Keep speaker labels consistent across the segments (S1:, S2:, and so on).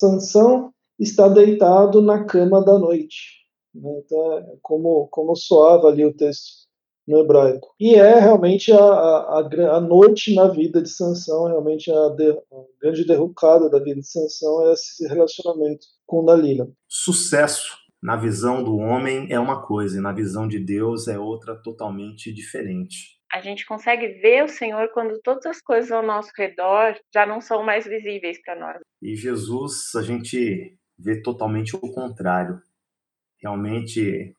S1: Sansão está deitado na cama da noite. Né? Então, é como, como soava ali o texto no hebraico. E é realmente a, a, a noite na vida de Sansão, realmente a, de, a grande derrocada da vida de Sansão é esse relacionamento com Dalila.
S2: Sucesso na visão do homem é uma coisa e na visão de Deus é outra totalmente diferente.
S3: A gente consegue ver o Senhor quando todas as coisas ao nosso redor já não são mais visíveis para nós.
S2: E Jesus, a gente vê totalmente o contrário. Realmente,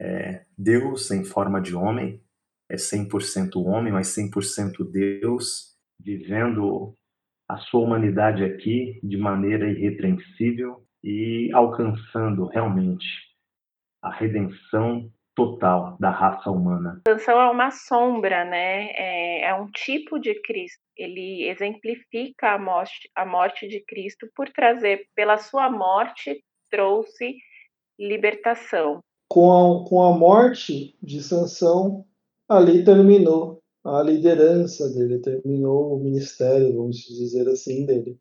S2: é, Deus em forma de homem, é 100% homem, mas 100% Deus, vivendo a sua humanidade aqui de maneira irrepreensível e alcançando realmente a redenção total da raça humana.
S3: A canção é uma sombra, né? É, é, um tipo de Cristo. Ele exemplifica a morte, a morte de Cristo por trazer, pela sua morte, trouxe libertação.
S1: Com a, com a morte de Sansão, ali terminou a liderança dele, terminou o ministério, vamos dizer assim, dele.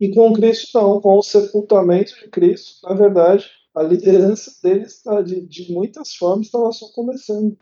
S1: E com Cristo não, com o sepultamento de Cristo, na verdade, a liderança dele está de, de muitas formas estava só começando.